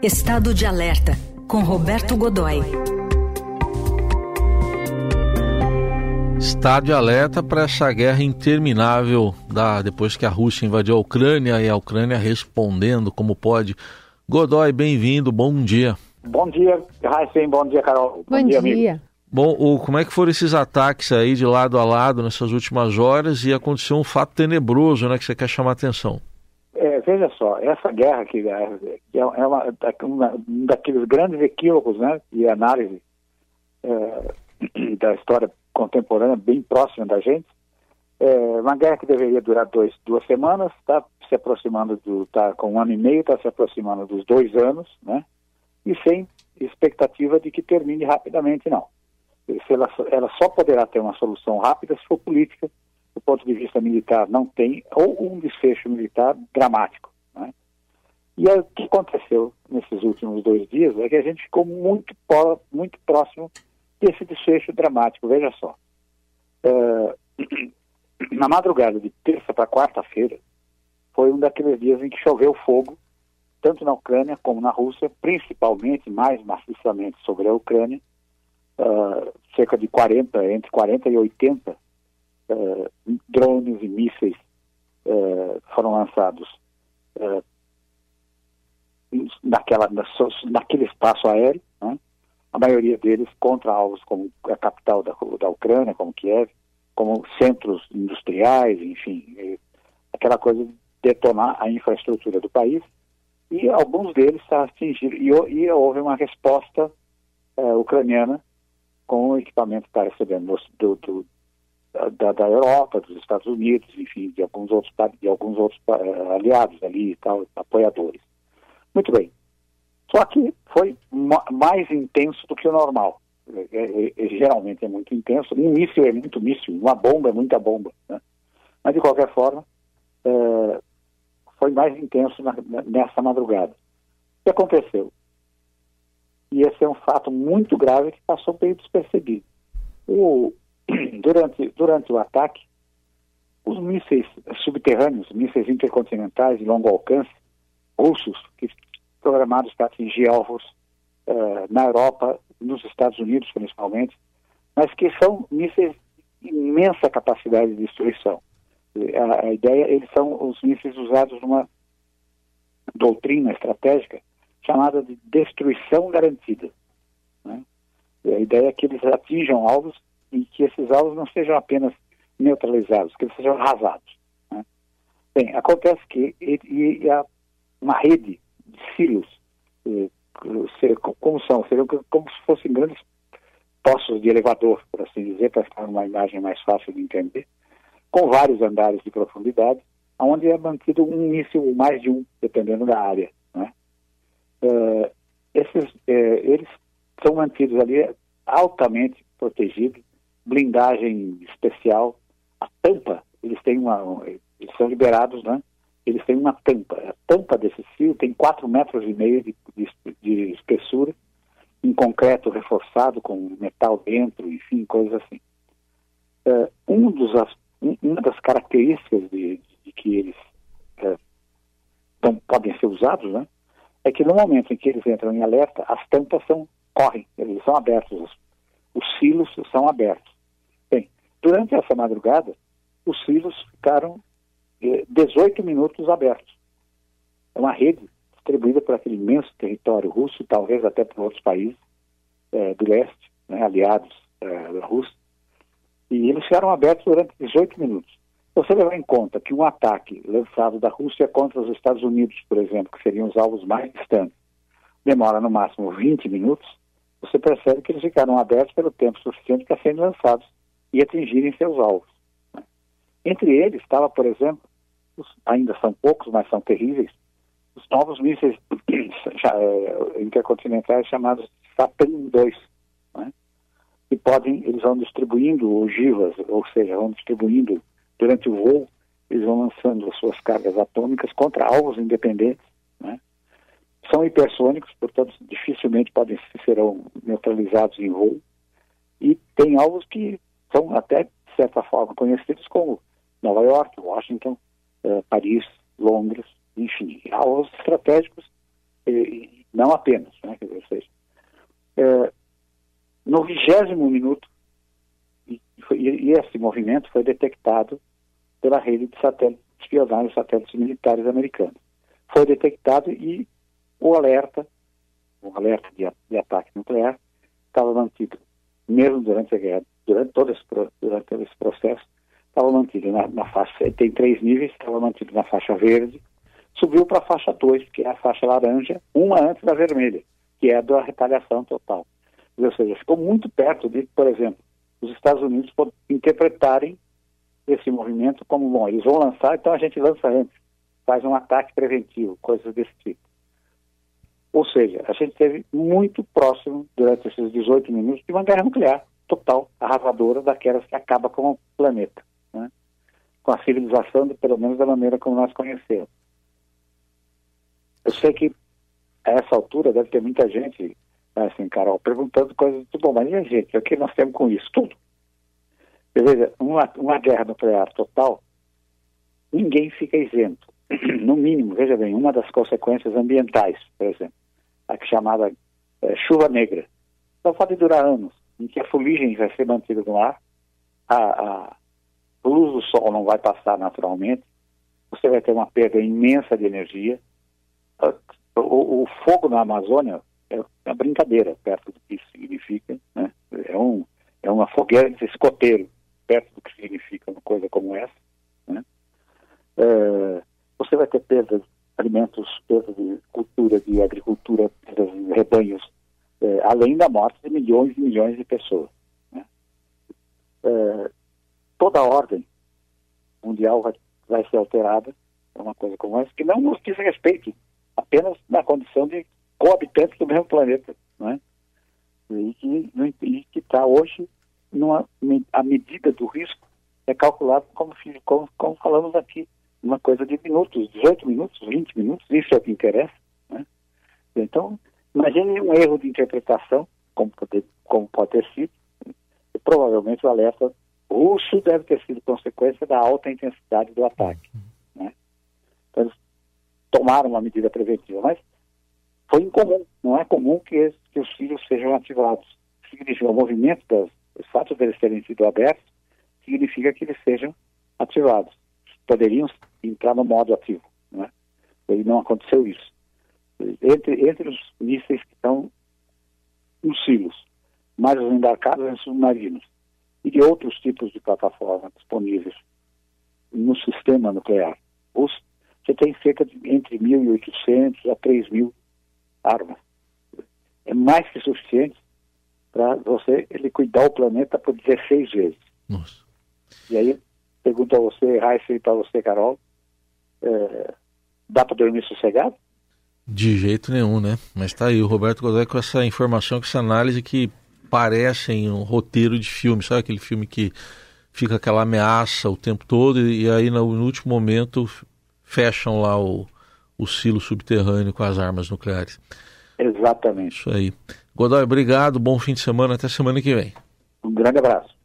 Estado de Alerta, com Roberto Godoy. Estado de alerta para essa guerra interminável da, depois que a Rússia invadiu a Ucrânia e a Ucrânia respondendo como pode. Godoy, bem-vindo, bom dia. Bom dia, Raíssen, bom dia, Carol. Bom, bom dia. dia. Bom, o, como é que foram esses ataques aí de lado a lado nessas últimas horas e aconteceu um fato tenebroso, né, que você quer chamar a atenção? Veja só, essa guerra que é, é, é uma, um daqueles grandes equívocos né, de análise é, da história contemporânea, bem próxima da gente. É uma guerra que deveria durar dois, duas semanas, está se aproximando do. está com um ano e meio, está se aproximando dos dois anos, né? E sem expectativa de que termine rapidamente, não. Ela, ela só poderá ter uma solução rápida se for política do ponto de vista militar, não tem, ou um desfecho militar dramático. Né? E o que aconteceu nesses últimos dois dias é que a gente ficou muito, muito próximo desse desfecho dramático. Veja só. É, na madrugada de terça para quarta-feira, foi um daqueles dias em que choveu fogo, tanto na Ucrânia como na Rússia, principalmente, mais maciçamente sobre a Ucrânia, uh, cerca de 40, entre 40 e 80 uh, drones e mísseis uh, foram lançados uh, naquela, naquele espaço aéreo, né? a maioria deles contra alvos como a capital da, da Ucrânia, como Kiev, como centros industriais, enfim, aquela coisa de detonar a infraestrutura do país, e alguns deles atingiram, e, e houve uma resposta ucraniana com equipamento que está recebendo do, do, da, Europa, dos Estados Unidos, enfim, de alguns outros, de alguns outros aliados ali e tal, apoiadores. Muito bem. Só que foi mais intenso do que o normal. É, é, é, geralmente é muito intenso. Um míssil é muito míssil, uma bomba é muita bomba. Né? Mas, de qualquer forma, uh, foi mais intenso na, nessa madrugada. O que aconteceu? E esse é um fato muito grave que passou bem despercebido. O, durante, durante o ataque, os mísseis subterrâneos, mísseis intercontinentais de longo alcance, russos, que programados para atingir alvos uh, na Europa, nos Estados Unidos principalmente, mas que são mísseis de imensa capacidade de destruição. A, a ideia, eles são os mísseis usados numa doutrina estratégica chamada de destruição garantida. Né? A ideia é que eles atinjam alvos e que esses alvos não sejam apenas neutralizados, que eles sejam arrasados. Né? Bem, acontece que e, e há uma rede de silos, eh, como são? Seriam como se fossem grandes poços de elevador, por assim dizer, para ficar uma imagem mais fácil de entender, com vários andares de profundidade, onde é mantido um míssil ou mais de um, dependendo da área. Né? Uh, esses, uh, eles são mantidos ali altamente protegidos blindagem especial. A tampa, eles têm uma. Eles são liberados, né? Eles têm uma tampa. A tampa desse fio tem 4 metros e meio de, de, de espessura, em concreto reforçado com metal dentro, enfim, coisas assim. Uh, um dos, um, uma das características de, de que eles então, podem ser usados, né? É que no momento em que eles entram em alerta, as tampas são, correm, eles são abertos, os, os silos são abertos. Durante essa madrugada, os silos ficaram eh, 18 minutos abertos. É uma rede distribuída por aquele imenso território russo, talvez até por outros países eh, do leste, né, aliados eh, da Rússia, e eles ficaram abertos durante 18 minutos. Você levar em conta que um ataque lançado da Rússia contra os Estados Unidos, por exemplo, que seriam os alvos mais distantes, demora no máximo 20 minutos, você percebe que eles ficaram abertos pelo tempo suficiente para serem lançados atingirem seus alvos. Né? Entre eles estava, por exemplo, os, ainda são poucos, mas são terríveis, os novos mísseis eh, intercontinentais chamados Saturn 2, né? que podem, eles vão distribuindo ogivas, ou seja, vão distribuindo durante o voo, eles vão lançando as suas cargas atômicas contra alvos independentes, né? São hipersônicos, portanto, dificilmente podem serão neutralizados em voo. E tem alvos que são até, de certa forma, conhecidos como Nova York, Washington, eh, Paris, Londres, enfim, alvos estratégicos eh, não apenas. Né? Ou seja, é, no vigésimo minuto, e, e, esse movimento foi detectado pela rede de satélites, espionagem satélites militares americanos. Foi detectado e o alerta, o alerta de, de ataque nuclear, estava mantido, mesmo durante a guerra, durante todo esse, durante todo esse processo, estava mantido na, na faixa, tem três níveis, estava mantido na faixa verde, subiu para a faixa 2, que é a faixa laranja, uma antes da vermelha, que é da retaliação total. Ou seja, ficou muito perto de, por exemplo, os Estados Unidos interpretarem esse movimento como, bom, eles vão lançar, então a gente lança antes, faz um ataque preventivo, coisas desse tipo. Ou seja, a gente esteve muito próximo, durante esses 18 minutos, de uma guerra nuclear total, arrasadora, daquelas que acaba com o planeta, né? com a civilização, pelo menos da maneira como nós conhecemos. Eu sei que a essa altura deve ter muita gente, assim, Carol, perguntando coisas do bom, mas e a gente, o que nós temos com isso? Tudo. Veja, uma, uma guerra nuclear total, ninguém fica isento. No mínimo, veja bem, uma das consequências ambientais, por exemplo, a que chamada é, chuva negra, só pode durar anos, em que a fuligem vai ser mantida no ar, a, a luz do sol não vai passar naturalmente, você vai ter uma perda imensa de energia, o, o, fogo na Amazônia é uma brincadeira perto do que isso significa, né? É, um, é uma fogueira de escoteiro perto do que significa uma coisa como essa, né? É, você vai ter perdas de alimentos, perdas de cultura, de agricultura, de rebanhos, é, além da morte de milhões e milhões de pessoas. Né? É, toda a ordem mundial vai, vai ser alterada, é uma coisa como essa, que não nos diz respeito apenas na condição de coabitantes do mesmo planeta, né? E que está hoje, numa, a medida do risco é calculada como, como, como falamos aqui, uma coisa de minutos, 18 minutos, 20 minutos, isso é o que interessa. Né? Então, imagine um erro de interpretação, como pode, como pode ter sido, e provavelmente o alerta russo deve ter sido consequência da alta intensidade do ataque. Né? Então, tomaram uma medida preventiva, mas foi incomum, não é comum que, que os filhos sejam ativados. Significa o movimento das, os fatos deles terem sido abertos, significa que eles sejam ativados. Poderiam entrar no modo ativo, é? E não aconteceu isso. Entre, entre os mísseis que estão nos silos, mais os embarcados em submarinos, e de outros tipos de plataforma disponíveis no sistema nuclear. Os você tem cerca de entre 1.800 a 3.000 armas. É mais que suficiente para você ele cuidar o planeta por 16 vezes. Nossa. E aí, pergunto a você, Raíssa, e para você, Carol, é, dá para dormir sossegado? De jeito nenhum, né? Mas tá aí, o Roberto Godoy com essa informação, com essa análise que parece em um roteiro de filme, sabe aquele filme que fica aquela ameaça o tempo todo e, e aí no, no último momento fecham lá o, o silo subterrâneo com as armas nucleares. Exatamente. Isso aí. Godoy, obrigado, bom fim de semana, até semana que vem. Um grande abraço.